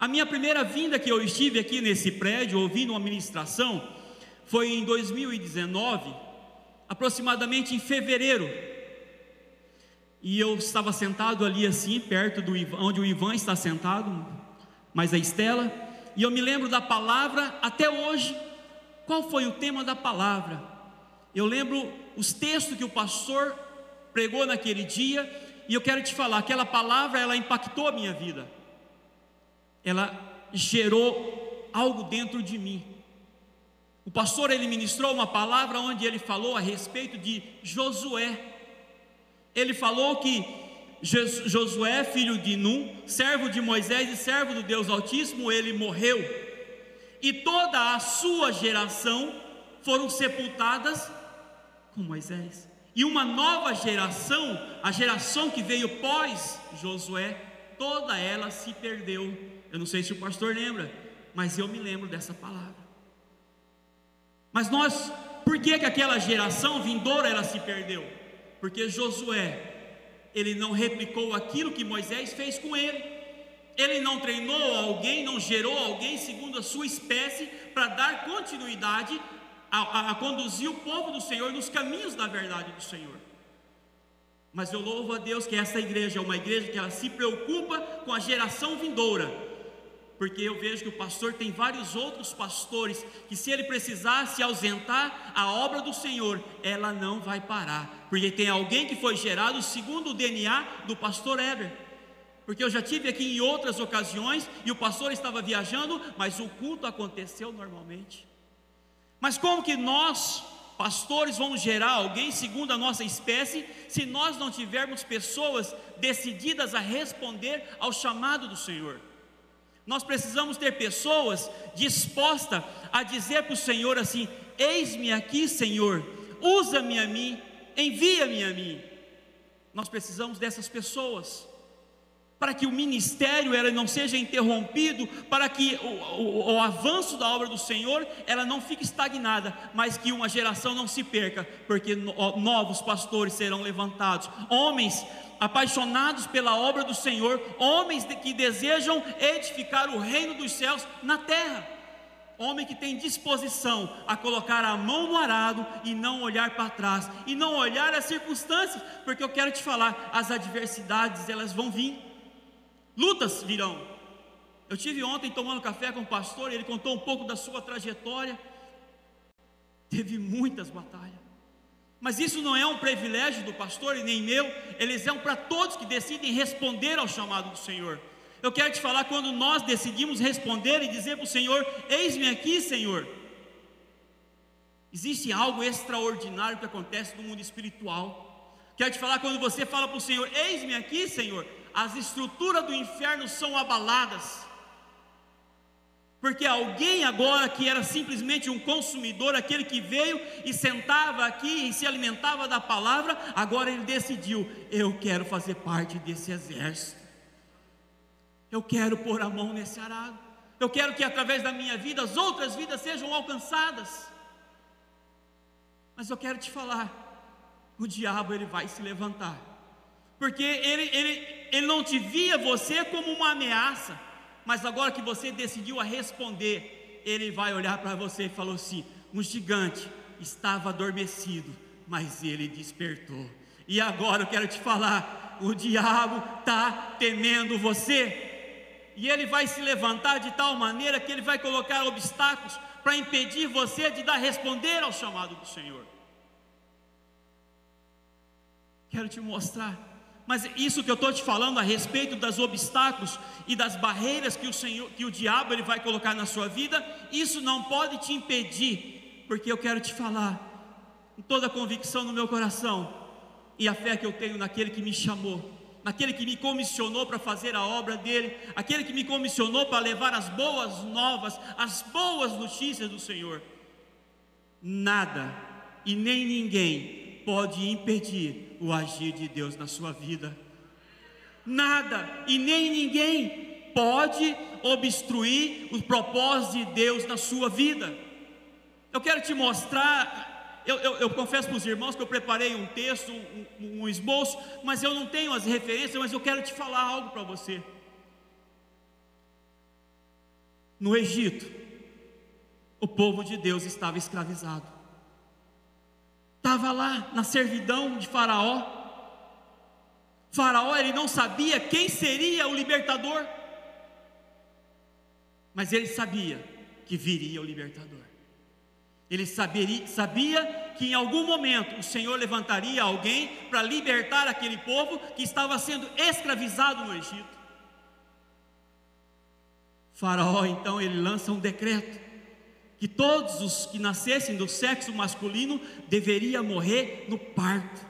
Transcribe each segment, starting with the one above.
A minha primeira vinda que eu estive aqui nesse prédio, ouvindo uma ministração, foi em 2019, aproximadamente em fevereiro. E eu estava sentado ali assim, perto do Ivan, onde o Ivan está sentado, mas a Estela, e eu me lembro da palavra até hoje. Qual foi o tema da palavra? Eu lembro os textos que o pastor pregou naquele dia, e eu quero te falar, aquela palavra ela impactou a minha vida. Ela gerou algo dentro de mim. O pastor ele ministrou uma palavra onde ele falou a respeito de Josué. Ele falou que Josué, filho de Num, servo de Moisés e servo do Deus Altíssimo, ele morreu. E toda a sua geração foram sepultadas com Moisés. E uma nova geração, a geração que veio pós Josué, toda ela se perdeu. Eu não sei se o pastor lembra, mas eu me lembro dessa palavra. Mas nós, por que, que aquela geração vindoura ela se perdeu? Porque Josué, ele não replicou aquilo que Moisés fez com ele. Ele não treinou alguém, não gerou alguém segundo a sua espécie para dar continuidade a, a, a, conduzir o povo do Senhor nos caminhos da verdade do Senhor. Mas eu louvo a Deus que essa igreja é uma igreja que ela se preocupa com a geração vindoura porque eu vejo que o pastor tem vários outros pastores que, se ele precisar se ausentar, a obra do Senhor, ela não vai parar, porque tem alguém que foi gerado segundo o DNA do pastor Eber. Porque eu já tive aqui em outras ocasiões e o pastor estava viajando, mas o culto aconteceu normalmente. Mas como que nós, pastores, vamos gerar alguém segundo a nossa espécie, se nós não tivermos pessoas decididas a responder ao chamado do Senhor? Nós precisamos ter pessoas dispostas a dizer para o Senhor assim: Eis-me aqui, Senhor, usa-me a mim, envia-me a mim. Nós precisamos dessas pessoas para que o ministério ela não seja interrompido, para que o, o, o, avanço da obra do Senhor ela não fique estagnada, mas que uma geração não se perca, porque novos pastores serão levantados, homens apaixonados pela obra do Senhor, homens que desejam edificar o reino dos céus na terra. Homem que tem disposição a colocar a mão no arado e não olhar para trás, e não olhar as circunstâncias, porque eu quero te falar, as adversidades elas vão vir, lutas virão. Eu tive ontem tomando café com o pastor, ele contou um pouco da sua trajetória. Teve muitas batalhas. Mas isso não é um privilégio do pastor e nem meu, eles são para todos que decidem responder ao chamado do Senhor. Eu quero te falar quando nós decidimos responder e dizer para o Senhor: Eis-me aqui, Senhor. Existe algo extraordinário que acontece no mundo espiritual. Quero te falar quando você fala para o Senhor: Eis-me aqui, Senhor. As estruturas do inferno são abaladas. Porque alguém agora que era simplesmente um consumidor, aquele que veio e sentava aqui e se alimentava da palavra, agora ele decidiu: eu quero fazer parte desse exército. Eu quero pôr a mão nesse arado. Eu quero que através da minha vida as outras vidas sejam alcançadas. Mas eu quero te falar, o diabo ele vai se levantar. Porque ele, ele, ele não te via você como uma ameaça mas agora que você decidiu a responder, ele vai olhar para você e falou assim: um gigante estava adormecido, mas ele despertou. E agora eu quero te falar: o diabo está temendo você, e ele vai se levantar de tal maneira que ele vai colocar obstáculos para impedir você de dar responder ao chamado do Senhor. Quero te mostrar mas isso que eu estou te falando a respeito dos obstáculos e das barreiras que o Senhor, que o diabo ele vai colocar na sua vida, isso não pode te impedir, porque eu quero te falar, com toda a convicção no meu coração e a fé que eu tenho naquele que me chamou, naquele que me comissionou para fazer a obra dele, aquele que me comissionou para levar as boas novas, as boas notícias do Senhor. Nada e nem ninguém pode impedir o agir de Deus na sua vida. Nada e nem ninguém pode obstruir o propósito de Deus na sua vida. Eu quero te mostrar, eu, eu, eu confesso para os irmãos que eu preparei um texto, um, um esboço, mas eu não tenho as referências, mas eu quero te falar algo para você. No Egito, o povo de Deus estava escravizado. Estava lá na servidão de Faraó. Faraó ele não sabia quem seria o libertador, mas ele sabia que viria o libertador. Ele saberia, sabia que em algum momento o Senhor levantaria alguém para libertar aquele povo que estava sendo escravizado no Egito. Faraó então ele lança um decreto que todos os que nascessem do sexo masculino deveriam morrer no parto.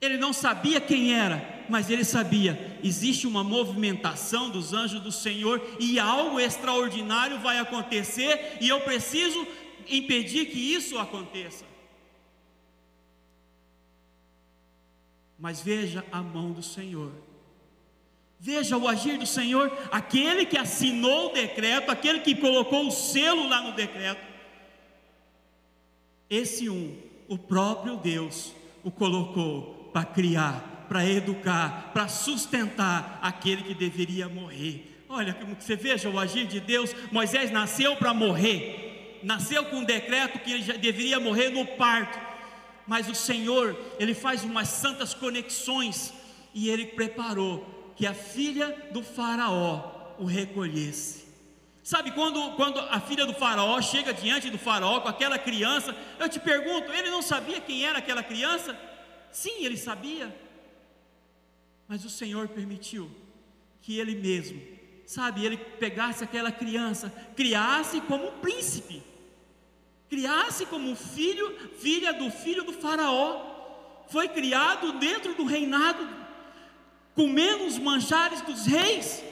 Ele não sabia quem era, mas ele sabia: existe uma movimentação dos anjos do Senhor e algo extraordinário vai acontecer e eu preciso impedir que isso aconteça. Mas veja a mão do Senhor Veja o agir do Senhor, aquele que assinou o decreto, aquele que colocou o selo lá no decreto. Esse um, o próprio Deus, o colocou para criar, para educar, para sustentar aquele que deveria morrer. Olha, você veja o agir de Deus. Moisés nasceu para morrer, nasceu com um decreto que ele já deveria morrer no parto. Mas o Senhor, ele faz umas santas conexões e ele preparou que a filha do Faraó o recolhesse. Sabe, quando, quando a filha do Faraó chega diante do Faraó com aquela criança, eu te pergunto, ele não sabia quem era aquela criança? Sim, ele sabia, mas o Senhor permitiu que ele mesmo, sabe, ele pegasse aquela criança, criasse como um príncipe, criasse como filho, filha do filho do Faraó, foi criado dentro do reinado comendo os manjares dos reis.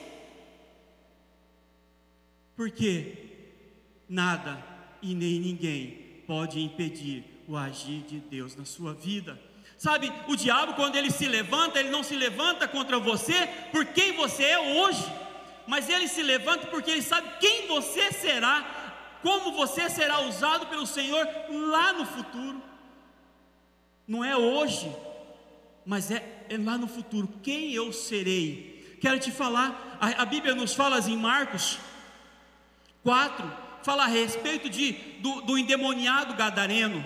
Porque nada e nem ninguém pode impedir o agir de Deus na sua vida. Sabe, o diabo, quando ele se levanta, ele não se levanta contra você por quem você é hoje, mas ele se levanta porque ele sabe quem você será, como você será usado pelo Senhor lá no futuro. Não é hoje, mas é é lá no futuro, quem eu serei. Quero te falar, a, a Bíblia nos fala em Marcos 4, fala a respeito de, do, do endemoniado gadareno.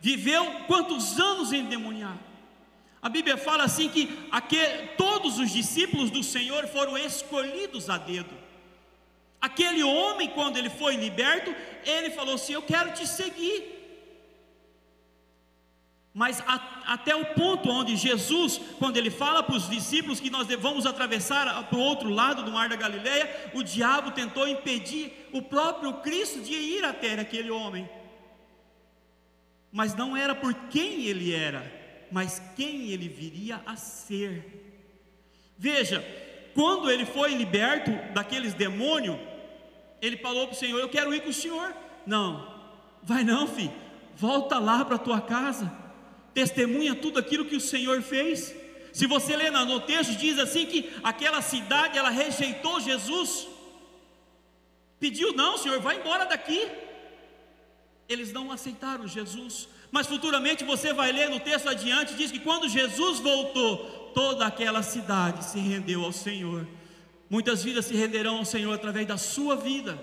Viveu quantos anos endemoniado? A Bíblia fala assim que aquele, todos os discípulos do Senhor foram escolhidos a dedo. Aquele homem, quando ele foi liberto, ele falou assim: Eu quero te seguir mas a, até o ponto onde Jesus, quando ele fala para os discípulos que nós vamos atravessar para o outro lado do mar da Galileia, o diabo tentou impedir o próprio Cristo de ir até aquele homem. Mas não era por quem ele era, mas quem ele viria a ser. Veja, quando ele foi liberto daqueles demônios, ele falou para o Senhor: Eu quero ir com o Senhor. Não, vai não, filho, volta lá para a tua casa testemunha tudo aquilo que o Senhor fez. Se você ler no texto, diz assim que aquela cidade ela rejeitou Jesus, pediu, não, Senhor, vai embora daqui. Eles não aceitaram Jesus, mas futuramente você vai ler no texto adiante, diz que quando Jesus voltou, toda aquela cidade se rendeu ao Senhor. Muitas vidas se renderão ao Senhor através da sua vida,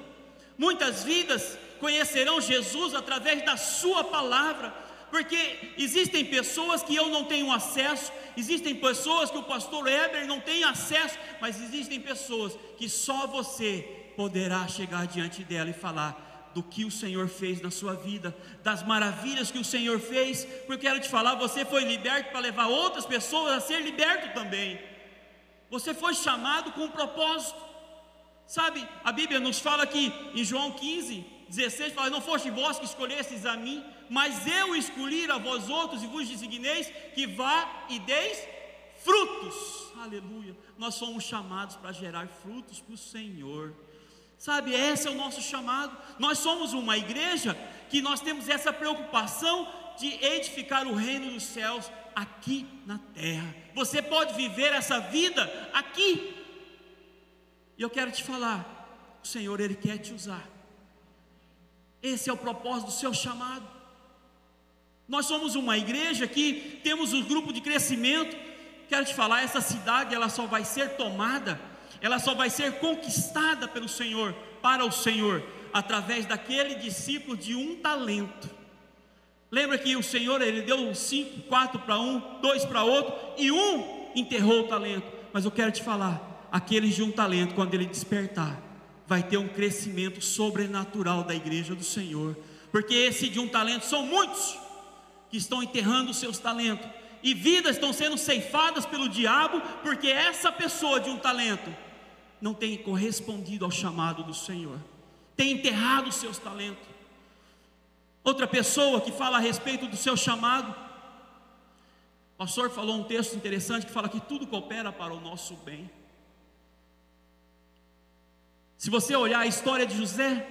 muitas vidas conhecerão Jesus através da sua palavra porque existem pessoas que eu não tenho acesso, existem pessoas que o pastor Heber não tem acesso, mas existem pessoas que só você poderá chegar diante dela e falar do que o Senhor fez na sua vida, das maravilhas que o Senhor fez, porque quero te falar, você foi liberto para levar outras pessoas a ser liberto também. Você foi chamado com um propósito. Sabe, a Bíblia nos fala que em João 15, 16 fala: Não foste vós que escolhestes a mim, mas eu escolhi a vós outros e vos designeis que vá e deis frutos. Aleluia. Nós somos chamados para gerar frutos para o Senhor. Sabe, esse é o nosso chamado. Nós somos uma igreja que nós temos essa preocupação de edificar o reino dos céus aqui na terra. Você pode viver essa vida aqui. E eu quero te falar, o Senhor ele quer te usar. Esse é o propósito do seu chamado. Nós somos uma igreja que temos um grupo de crescimento. Quero te falar, essa cidade ela só vai ser tomada ela só vai ser conquistada pelo Senhor, para o Senhor, através daquele discípulo de um talento. Lembra que o Senhor ele deu cinco, quatro para um, dois para outro e um enterrou o talento. Mas eu quero te falar, aqueles de um talento, quando ele despertar, vai ter um crescimento sobrenatural da igreja do Senhor, porque esse de um talento são muitos que estão enterrando os seus talentos e vidas estão sendo ceifadas pelo diabo, porque essa pessoa de um talento não tem correspondido ao chamado do Senhor, tem enterrado os seus talentos. Outra pessoa que fala a respeito do seu chamado, o pastor falou um texto interessante que fala que tudo coopera para o nosso bem. Se você olhar a história de José,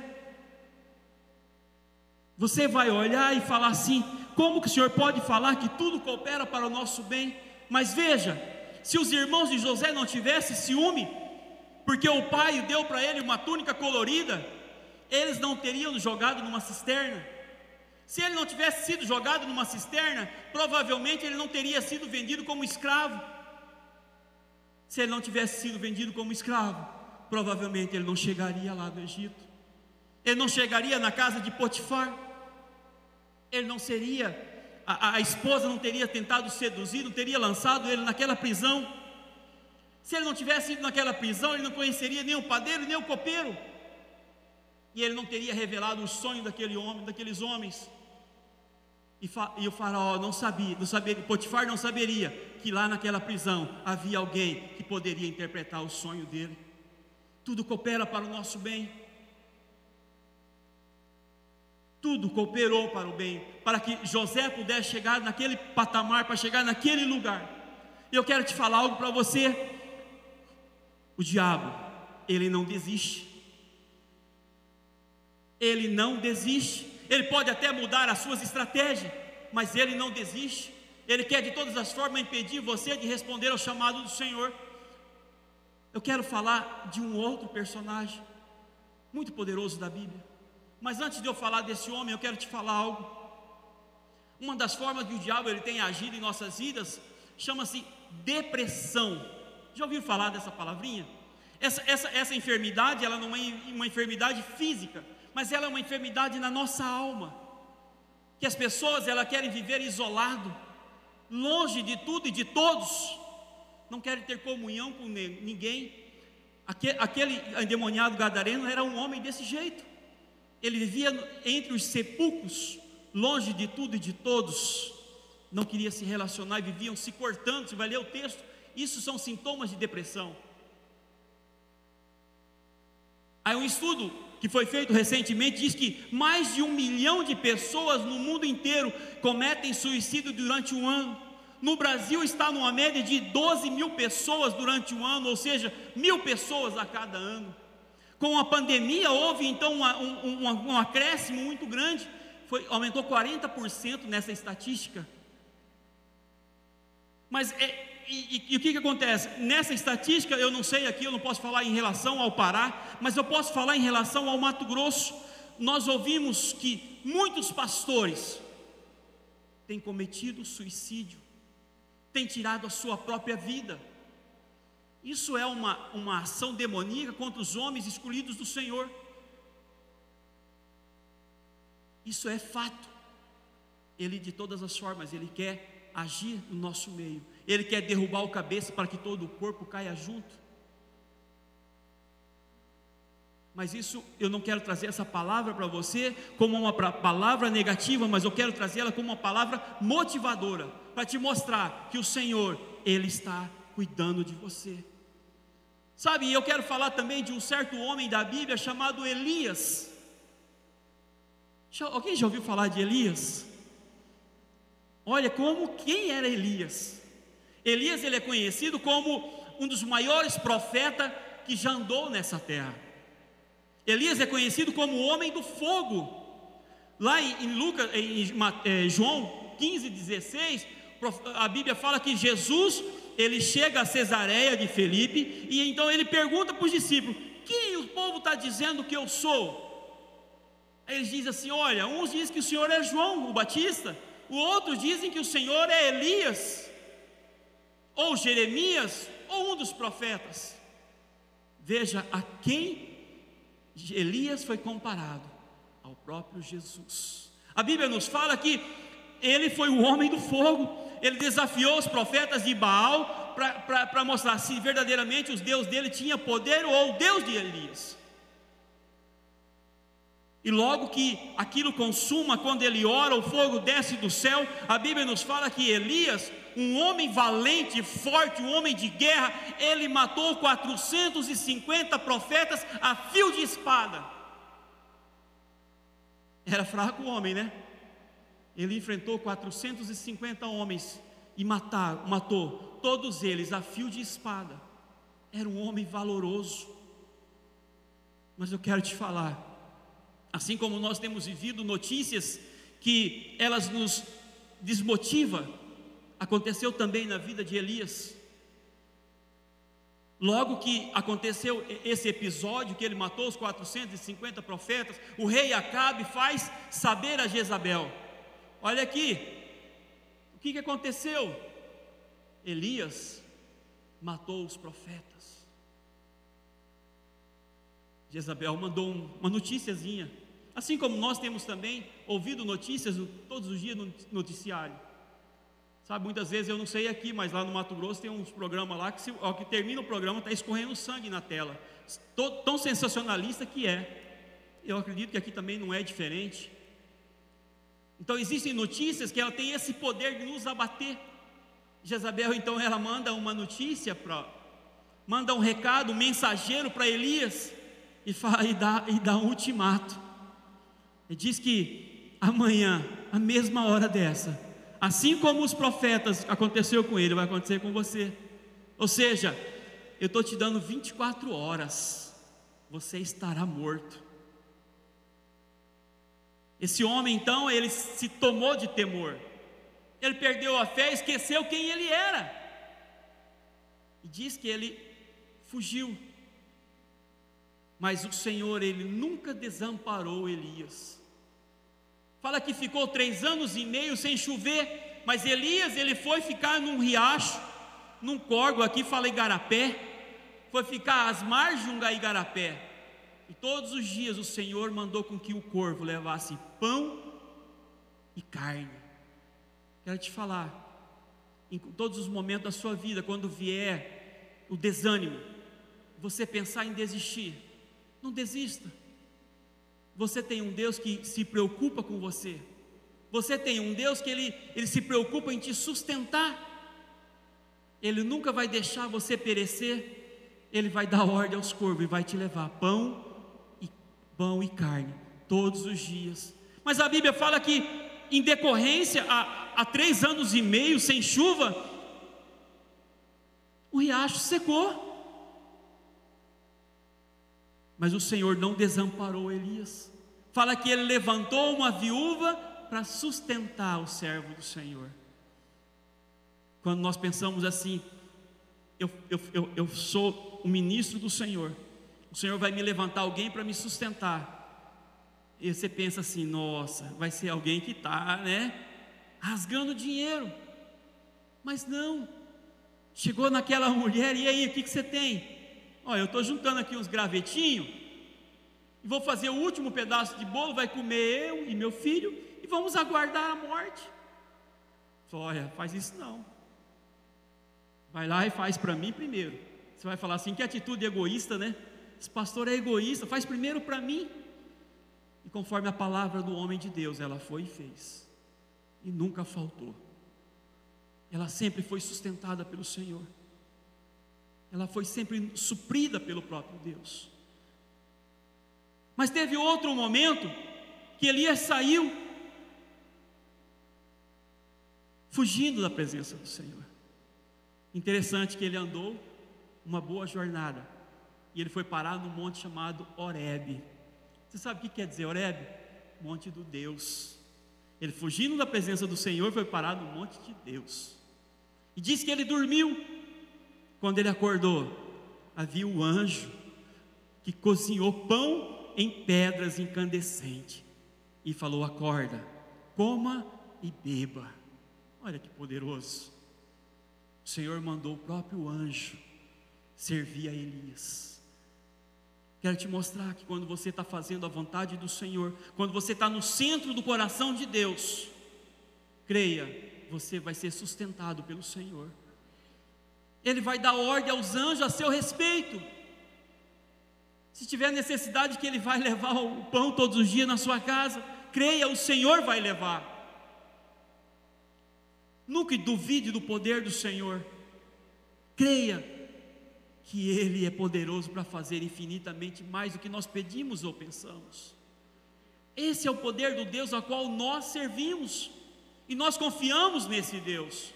você vai olhar e falar assim: como que o Senhor pode falar que tudo coopera para o nosso bem? Mas veja, se os irmãos de José não tivessem ciúme, porque o pai deu para ele uma túnica colorida, eles não teriam jogado numa cisterna. Se ele não tivesse sido jogado numa cisterna, provavelmente ele não teria sido vendido como escravo. Se ele não tivesse sido vendido como escravo, provavelmente ele não chegaria lá do Egito. Ele não chegaria na casa de Potifar ele não seria, a, a esposa não teria tentado seduzir, não teria lançado ele naquela prisão. Se ele não tivesse ido naquela prisão, ele não conheceria nem o padeiro, nem o copeiro. E ele não teria revelado o sonho daquele homem, daqueles homens. E, e, o faraó não sabia, não sabia, Potifar não saberia que lá naquela prisão havia alguém que poderia interpretar o sonho dele. Tudo coopera para o nosso bem tudo cooperou para o bem, para que José pudesse chegar naquele patamar, para chegar naquele lugar. E eu quero te falar algo para você. O diabo, ele não desiste. Ele não desiste. Ele pode até mudar as suas estratégias, mas ele não desiste. Ele quer de todas as formas impedir você de responder ao chamado do Senhor. Eu quero falar de um outro personagem muito poderoso da Bíblia. Mas antes de eu falar desse homem, eu quero te falar algo. Uma das formas que o diabo ele tem agido em nossas vidas chama-se depressão. Já ouviu falar dessa palavrinha? Essa, essa, essa enfermidade, ela não é uma enfermidade física, mas ela é uma enfermidade na nossa alma. Que as pessoas ela querem viver isolado, longe de tudo e de todos, não querem ter comunhão com ninguém. Aquele, aquele endemoniado gadareno era um homem desse jeito ele vivia entre os sepulcros, longe de tudo e de todos, não queria se relacionar e viviam se cortando. Você vai ler o texto, isso são sintomas de depressão. Aí um estudo que foi feito recentemente diz que mais de um milhão de pessoas no mundo inteiro cometem suicídio durante um ano. No Brasil está numa média de 12 mil pessoas durante um ano, ou seja, mil pessoas a cada ano. Com a pandemia houve então um, um, um acréscimo muito grande, foi, aumentou 40% nessa estatística. Mas é, e, e, e, o que, que acontece? Nessa estatística, eu não sei aqui, eu não posso falar em relação ao Pará, mas eu posso falar em relação ao Mato Grosso. Nós ouvimos que muitos pastores têm cometido suicídio, têm tirado a sua própria vida. Isso é uma, uma ação demoníaca contra os homens escolhidos do Senhor. Isso é fato. Ele, de todas as formas, ele quer agir no nosso meio. Ele quer derrubar o cabeça para que todo o corpo caia junto. Mas isso eu não quero trazer essa palavra para você como uma palavra negativa, mas eu quero trazê-la como uma palavra motivadora, para te mostrar que o Senhor, Ele está cuidando de você. Sabe, eu quero falar também de um certo homem da Bíblia chamado Elias. alguém já ouviu falar de Elias? Olha como quem era Elias? Elias ele é conhecido como um dos maiores profetas que já andou nessa terra. Elias é conhecido como o homem do fogo. Lá em, Lucas, em, é, João 15, 16, a Bíblia fala que Jesus ele chega a Cesareia de Felipe e então ele pergunta para os discípulos: Quem o povo está dizendo que eu sou? Aí eles dizem assim: Olha, uns dizem que o Senhor é João, o Batista, os outros dizem que o Senhor é Elias, ou Jeremias, ou um dos profetas. Veja a quem Elias foi comparado ao próprio Jesus. A Bíblia nos fala que ele foi o homem do fogo, ele desafiou os profetas de Baal para mostrar se verdadeiramente os deuses dele tinham poder ou o Deus de Elias. E logo que aquilo consuma, quando ele ora, o fogo desce do céu. A Bíblia nos fala que Elias, um homem valente, forte, um homem de guerra, ele matou 450 profetas a fio de espada. Era fraco o homem, né? Ele enfrentou 450 homens e matar, matou todos eles a fio de espada. Era um homem valoroso. Mas eu quero te falar, Assim como nós temos vivido notícias que elas nos desmotiva, aconteceu também na vida de Elias. Logo que aconteceu esse episódio que ele matou os 450 profetas, o rei Acabe faz saber a Jezabel: Olha aqui, o que, que aconteceu? Elias matou os profetas. Jezabel mandou uma noticiazinha Assim como nós temos também ouvido notícias todos os dias no noticiário. Sabe, muitas vezes eu não sei aqui, mas lá no Mato Grosso tem uns programas lá que, se, ao que termina o programa, está escorrendo sangue na tela. Tão sensacionalista que é. Eu acredito que aqui também não é diferente. Então existem notícias que ela tem esse poder de nos abater. Jezabel então ela manda uma notícia para manda um recado, um mensageiro para Elias e, fala, e, dá, e dá um ultimato. Ele diz que amanhã, a mesma hora dessa, assim como os profetas aconteceu com ele, vai acontecer com você. Ou seja, eu estou te dando 24 horas, você estará morto. Esse homem então, ele se tomou de temor, ele perdeu a fé, esqueceu quem ele era, e diz que ele fugiu. Mas o Senhor, ele nunca desamparou Elias. Fala que ficou três anos e meio sem chover, mas Elias, ele foi ficar num riacho, num córgo, aqui fala Igarapé, foi ficar às margens de um Igarapé. E todos os dias o Senhor mandou com que o corvo levasse pão e carne. Quero te falar, em todos os momentos da sua vida, quando vier o desânimo, você pensar em desistir, não desista. Você tem um Deus que se preocupa com você. Você tem um Deus que ele, ele se preocupa em te sustentar. Ele nunca vai deixar você perecer. Ele vai dar ordem aos corvos e vai te levar pão pão e carne todos os dias. Mas a Bíblia fala que em decorrência há, há três anos e meio sem chuva, o riacho secou. Mas o Senhor não desamparou Elias. Fala que ele levantou uma viúva para sustentar o servo do Senhor. Quando nós pensamos assim, eu, eu, eu, eu sou o ministro do Senhor, o Senhor vai me levantar alguém para me sustentar. E você pensa assim, nossa, vai ser alguém que está, né, rasgando dinheiro. Mas não, chegou naquela mulher, e aí, o que, que você tem? Olha, eu estou juntando aqui uns gravetinhos, e vou fazer o último pedaço de bolo, vai comer eu e meu filho, e vamos aguardar a morte. Olha, faz isso não. Vai lá e faz para mim primeiro. Você vai falar assim, que atitude egoísta, né? Esse pastor é egoísta, faz primeiro para mim. E conforme a palavra do homem de Deus, ela foi e fez. E nunca faltou. Ela sempre foi sustentada pelo Senhor ela foi sempre suprida pelo próprio Deus. Mas teve outro momento que Elias saiu fugindo da presença do Senhor. Interessante que ele andou uma boa jornada e ele foi parar num monte chamado Horebe. Você sabe o que quer dizer Horebe? Monte do Deus. Ele fugindo da presença do Senhor foi parar no monte de Deus. E diz que ele dormiu quando ele acordou, havia o um anjo que cozinhou pão em pedras incandescentes e falou: Acorda, coma e beba. Olha que poderoso. O Senhor mandou o próprio anjo servir a Elias. Quero te mostrar que quando você está fazendo a vontade do Senhor, quando você está no centro do coração de Deus, creia, você vai ser sustentado pelo Senhor. Ele vai dar ordem aos anjos a seu respeito. Se tiver necessidade que ele vai levar o pão todos os dias na sua casa, creia, o Senhor vai levar. Nunca duvide do poder do Senhor. Creia que Ele é poderoso para fazer infinitamente mais do que nós pedimos ou pensamos. Esse é o poder do Deus a qual nós servimos e nós confiamos nesse Deus.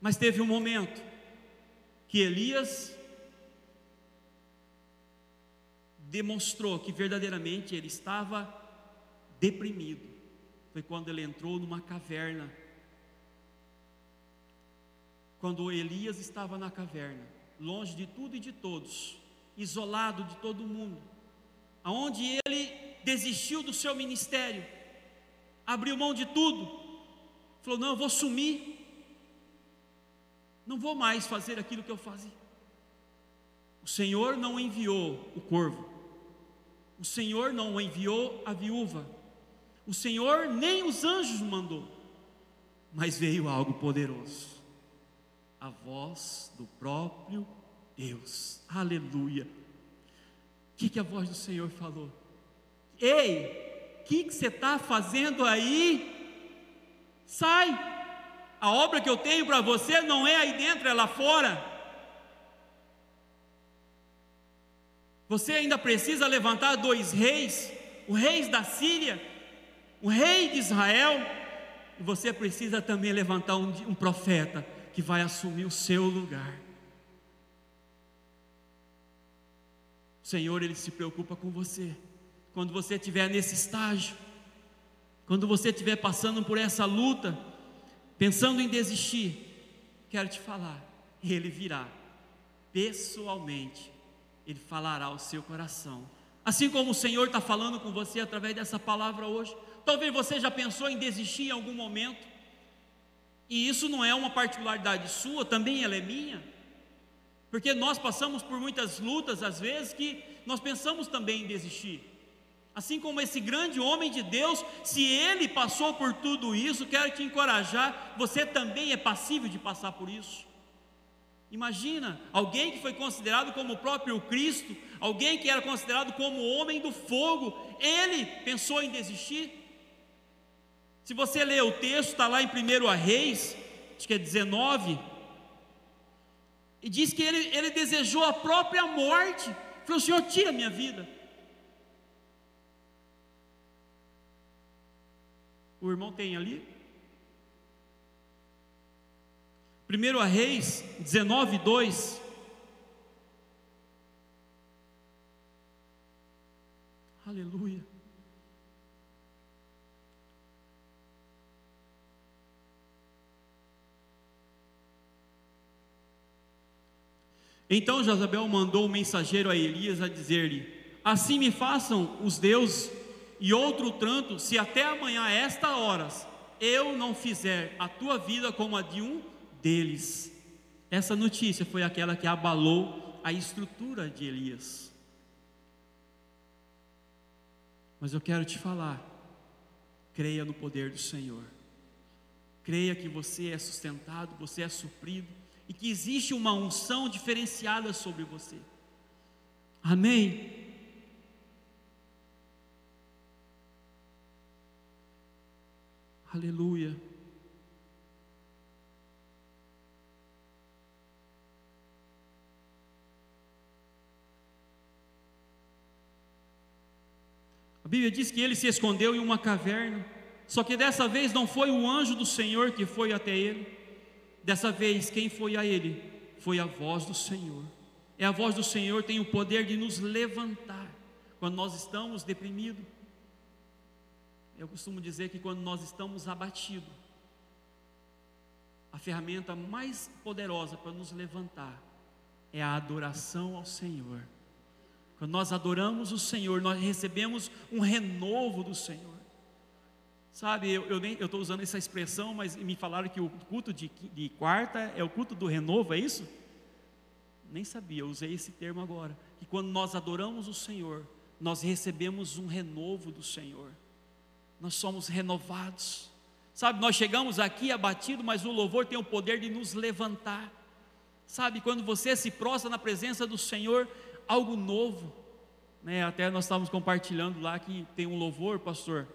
Mas teve um momento que Elias demonstrou que verdadeiramente ele estava deprimido. Foi quando ele entrou numa caverna quando Elias estava na caverna, longe de tudo e de todos, isolado de todo mundo, aonde ele desistiu do seu ministério, abriu mão de tudo, falou: Não, eu vou sumir, não vou mais fazer aquilo que eu fazia. O Senhor não enviou o corvo, o Senhor não enviou a viúva, o Senhor nem os anjos mandou, mas veio algo poderoso a voz do próprio Deus. Aleluia. O que, que a voz do Senhor falou? Ei, o que, que você está fazendo aí? Sai. A obra que eu tenho para você não é aí dentro, é lá fora. Você ainda precisa levantar dois reis, o rei da Síria, o rei de Israel, e você precisa também levantar um, um profeta que vai assumir o seu lugar. O Senhor, Ele se preocupa com você. Quando você estiver nesse estágio, quando você estiver passando por essa luta, pensando em desistir, quero te falar, Ele virá pessoalmente, Ele falará ao seu coração. Assim como o Senhor está falando com você através dessa palavra hoje, talvez você já pensou em desistir em algum momento, e isso não é uma particularidade sua, também ela é minha. Porque nós passamos por muitas lutas, às vezes, que nós pensamos também em desistir. Assim como esse grande homem de Deus, se ele passou por tudo isso, quero te encorajar, você também é passível de passar por isso. Imagina, alguém que foi considerado como o próprio Cristo, alguém que era considerado como o homem do fogo, ele pensou em desistir. Se você ler o texto, está lá em 1 Reis, acho que é 19, e diz que ele, ele desejou a própria morte. Falou: Senhor, tira a minha vida. O irmão tem ali? 1 Reis 19, 2. Aleluia. Então Jezabel mandou um mensageiro a Elias a dizer-lhe: Assim me façam os deuses e outro tanto, se até amanhã a esta horas eu não fizer a tua vida como a de um deles. Essa notícia foi aquela que abalou a estrutura de Elias. Mas eu quero te falar, creia no poder do Senhor. Creia que você é sustentado, você é suprido e que existe uma unção diferenciada sobre você. Amém? Aleluia. A Bíblia diz que ele se escondeu em uma caverna, só que dessa vez não foi o anjo do Senhor que foi até ele, Dessa vez, quem foi a ele? Foi a voz do Senhor. É a voz do Senhor tem o poder de nos levantar quando nós estamos deprimidos. Eu costumo dizer que quando nós estamos abatidos, a ferramenta mais poderosa para nos levantar é a adoração ao Senhor. Quando nós adoramos o Senhor, nós recebemos um renovo do Senhor. Sabe, eu estou usando essa expressão, mas me falaram que o culto de, de quarta é o culto do renovo, é isso? Nem sabia, eu usei esse termo agora. Que quando nós adoramos o Senhor, nós recebemos um renovo do Senhor. Nós somos renovados. Sabe, nós chegamos aqui abatido, mas o louvor tem o poder de nos levantar. Sabe, quando você se prostra na presença do Senhor, algo novo. Né? Até nós estávamos compartilhando lá que tem um louvor, pastor,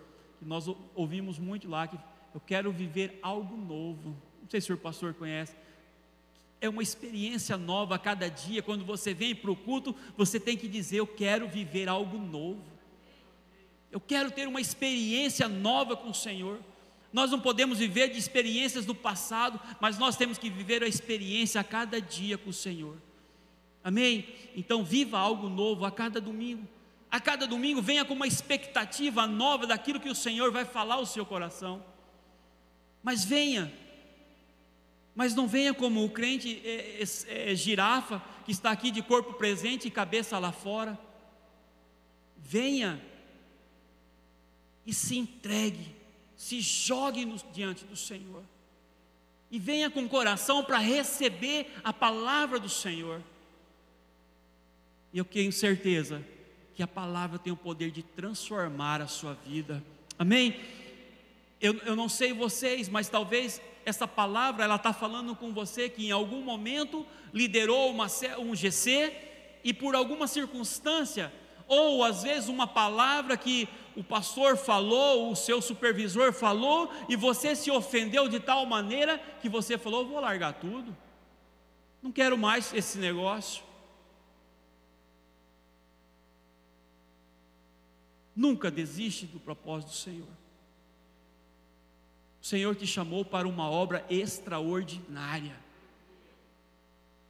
nós ouvimos muito lá, que eu quero viver algo novo. Não sei se o pastor conhece. É uma experiência nova a cada dia. Quando você vem para o culto, você tem que dizer: Eu quero viver algo novo. Eu quero ter uma experiência nova com o Senhor. Nós não podemos viver de experiências do passado, mas nós temos que viver a experiência a cada dia com o Senhor. Amém? Então, viva algo novo a cada domingo. A cada domingo, venha com uma expectativa nova daquilo que o Senhor vai falar ao seu coração. Mas venha, mas não venha como o crente é, é, é, girafa, que está aqui de corpo presente e cabeça lá fora. Venha e se entregue se jogue no, diante do Senhor e venha com coração para receber a palavra do Senhor. E eu tenho certeza que a palavra tem o poder de transformar a sua vida. Amém? Eu, eu não sei vocês, mas talvez essa palavra ela está falando com você que em algum momento liderou uma, um GC e por alguma circunstância ou às vezes uma palavra que o pastor falou, o seu supervisor falou, e você se ofendeu de tal maneira que você falou: vou largar tudo, não quero mais esse negócio. Nunca desiste do propósito do Senhor. O Senhor te chamou para uma obra extraordinária.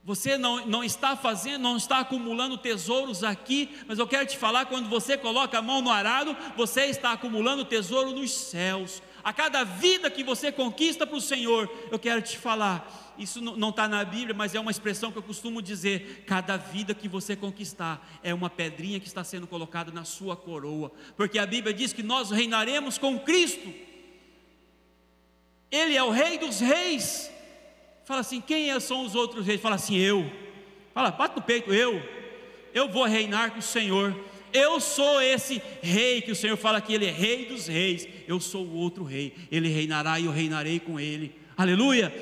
Você não, não está fazendo, não está acumulando tesouros aqui, mas eu quero te falar: quando você coloca a mão no arado, você está acumulando tesouro nos céus. A cada vida que você conquista para o Senhor, eu quero te falar, isso não está na Bíblia, mas é uma expressão que eu costumo dizer: cada vida que você conquistar é uma pedrinha que está sendo colocada na sua coroa, porque a Bíblia diz que nós reinaremos com Cristo, Ele é o Rei dos Reis, Fala assim: quem é, são os outros reis? Fala assim: eu. Fala, bate no peito, eu. Eu vou reinar com o Senhor. Eu sou esse rei que o Senhor fala que ele é rei dos reis. Eu sou o outro rei. Ele reinará e eu reinarei com ele. Aleluia.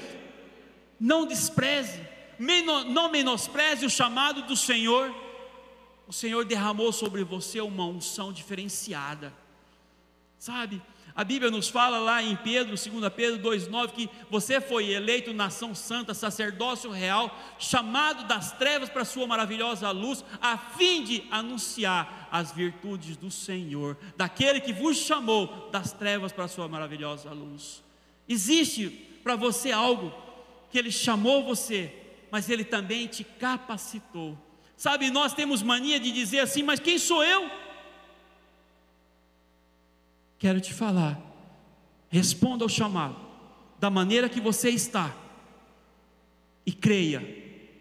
Não despreze, não menospreze o chamado do Senhor. O Senhor derramou sobre você uma unção diferenciada. Sabe? A Bíblia nos fala lá em Pedro, 2 Pedro 2,9, que você foi eleito nação santa, sacerdócio real, chamado das trevas para a sua maravilhosa luz, a fim de anunciar as virtudes do Senhor, daquele que vos chamou das trevas para a sua maravilhosa luz. Existe para você algo que Ele chamou você, mas Ele também te capacitou. Sabe, nós temos mania de dizer assim, mas quem sou eu? Quero te falar. Responda ao chamado, da maneira que você está, e creia: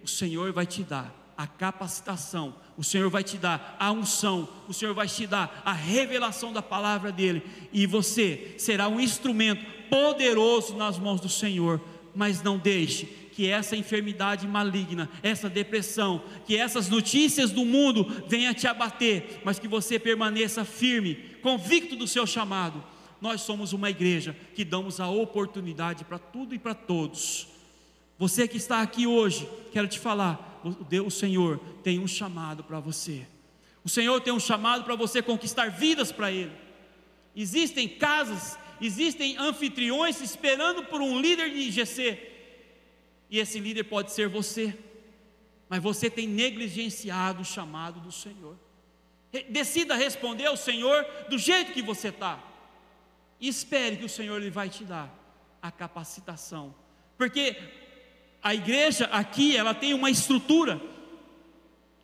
o Senhor vai te dar a capacitação, o Senhor vai te dar a unção, o Senhor vai te dar a revelação da palavra dEle, e você será um instrumento poderoso nas mãos do Senhor. Mas não deixe que essa enfermidade maligna, essa depressão, que essas notícias do mundo venham te abater, mas que você permaneça firme, convicto do seu chamado. Nós somos uma igreja que damos a oportunidade para tudo e para todos. Você que está aqui hoje, quero te falar, o Senhor tem um chamado para você. O Senhor tem um chamado para você conquistar vidas para Ele. Existem casas, existem anfitriões esperando por um líder de IGC e esse líder pode ser você, mas você tem negligenciado o chamado do Senhor. Decida responder ao Senhor do jeito que você está. E espere que o Senhor ele vai te dar a capacitação. Porque a igreja aqui, ela tem uma estrutura.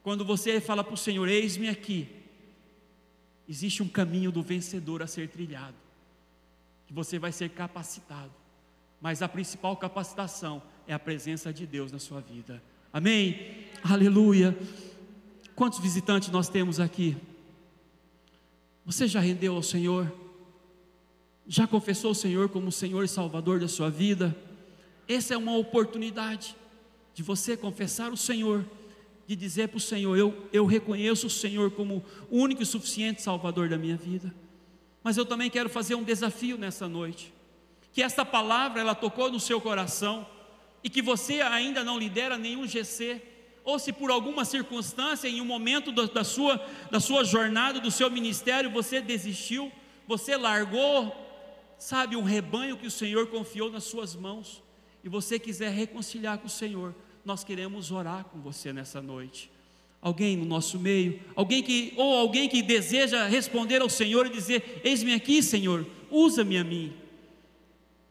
Quando você fala para o Senhor, eis-me aqui, existe um caminho do vencedor a ser trilhado. Que você vai ser capacitado. Mas a principal capacitação é a presença de Deus na sua vida. Amém? Aleluia. Quantos visitantes nós temos aqui? Você já rendeu ao Senhor? Já confessou o Senhor como o Senhor e Salvador da sua vida? Essa é uma oportunidade de você confessar o Senhor de dizer para o Senhor: eu, eu reconheço o Senhor como o único e suficiente Salvador da minha vida. Mas eu também quero fazer um desafio nessa noite. Que esta palavra ela tocou no seu coração e que você ainda não lidera nenhum GC, ou se por alguma circunstância, em um momento da, sua, da sua jornada, do seu ministério, você desistiu, você largou, sabe, um rebanho que o Senhor confiou nas suas mãos, e você quiser reconciliar com o Senhor, nós queremos orar com você nessa noite. Alguém no nosso meio, alguém que ou alguém que deseja responder ao Senhor e dizer: Eis-me aqui, Senhor, usa-me a mim.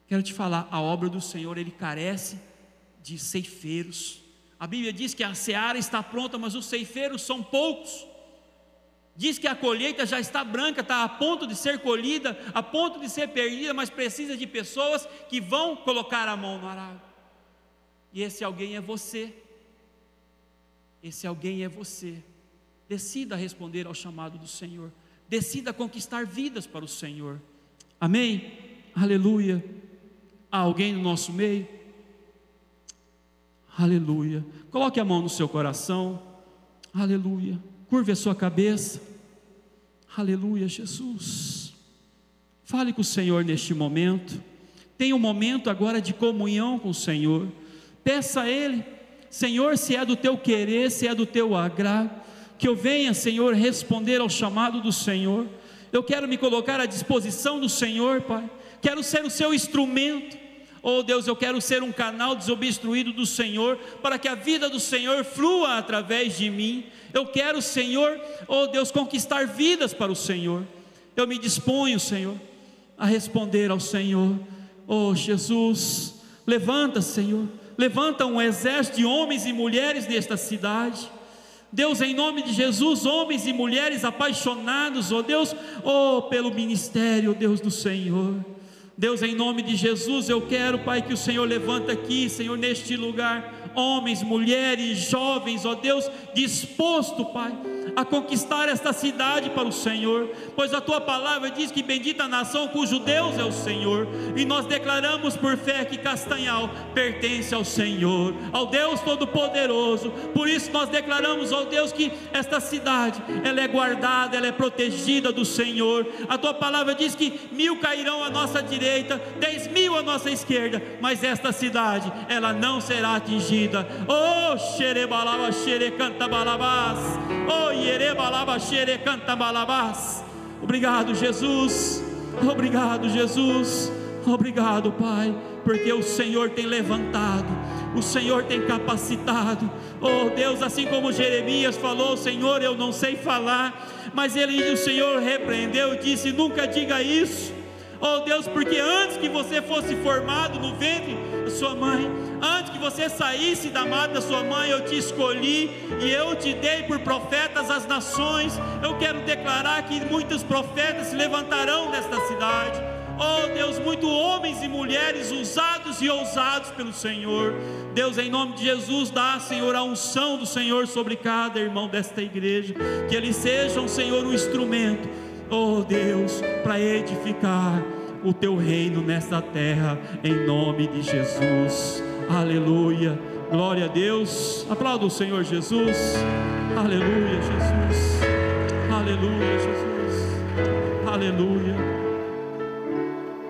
Quero te falar, a obra do Senhor ele carece de ceifeiros. A Bíblia diz que a seara está pronta, mas os ceifeiros são poucos. Diz que a colheita já está branca, está a ponto de ser colhida, a ponto de ser perdida, mas precisa de pessoas que vão colocar a mão no arado. E esse alguém é você. Esse alguém é você. Decida responder ao chamado do Senhor. Decida conquistar vidas para o Senhor. Amém? Aleluia. Há alguém no nosso meio? Aleluia. Coloque a mão no seu coração. Aleluia. Curve a sua cabeça. Aleluia, Jesus. Fale com o Senhor neste momento. Tenha um momento agora de comunhão com o Senhor. Peça a Ele, Senhor, se é do teu querer, se é do teu agrado, que eu venha, Senhor, responder ao chamado do Senhor. Eu quero me colocar à disposição do Senhor, Pai. Quero ser o seu instrumento. Oh Deus, eu quero ser um canal desobstruído do Senhor, para que a vida do Senhor flua através de mim. Eu quero, Senhor, oh Deus, conquistar vidas para o Senhor. Eu me disponho, Senhor, a responder ao Senhor. Oh Jesus, levanta, Senhor, levanta um exército de homens e mulheres nesta cidade. Deus, em nome de Jesus, homens e mulheres apaixonados, oh Deus, oh pelo ministério, Deus do Senhor. Deus, em nome de Jesus, eu quero, Pai, que o Senhor levanta aqui, Senhor, neste lugar, homens, mulheres, jovens, ó Deus, disposto, Pai, a conquistar esta cidade para o Senhor, pois a tua palavra diz que bendita a nação cujo Deus é o Senhor, e nós declaramos por fé que Castanhal pertence ao Senhor, ao Deus Todo-Poderoso. Por isso nós declaramos ao Deus que esta cidade ela é guardada, ela é protegida do Senhor. A tua palavra diz que mil cairão à nossa direita, dez mil à nossa esquerda, mas esta cidade ela não será atingida. Oh, xerebalaba, xerecanta balabás. Oh, Obrigado, Jesus. Obrigado, Jesus. Obrigado, Pai, porque o Senhor tem levantado, o Senhor tem capacitado. Oh Deus, assim como Jeremias falou, Senhor, eu não sei falar, mas ele, o Senhor repreendeu e disse: nunca diga isso. Oh Deus, porque antes que você fosse formado no ventre da sua mãe, antes que você saísse da mata da sua mãe, eu te escolhi e eu te dei por profetas às nações. Eu quero declarar que muitos profetas se levantarão nesta cidade. Oh Deus, muitos homens e mulheres usados e ousados pelo Senhor. Deus, em nome de Jesus, dá, Senhor, a unção do Senhor sobre cada irmão desta igreja. Que eles sejam, Senhor, um instrumento, oh Deus, para edificar o teu reino nesta terra, em nome de Jesus. Aleluia. Glória a Deus. Aplauda o Senhor Jesus. Aleluia, Jesus. Aleluia, Jesus. Aleluia.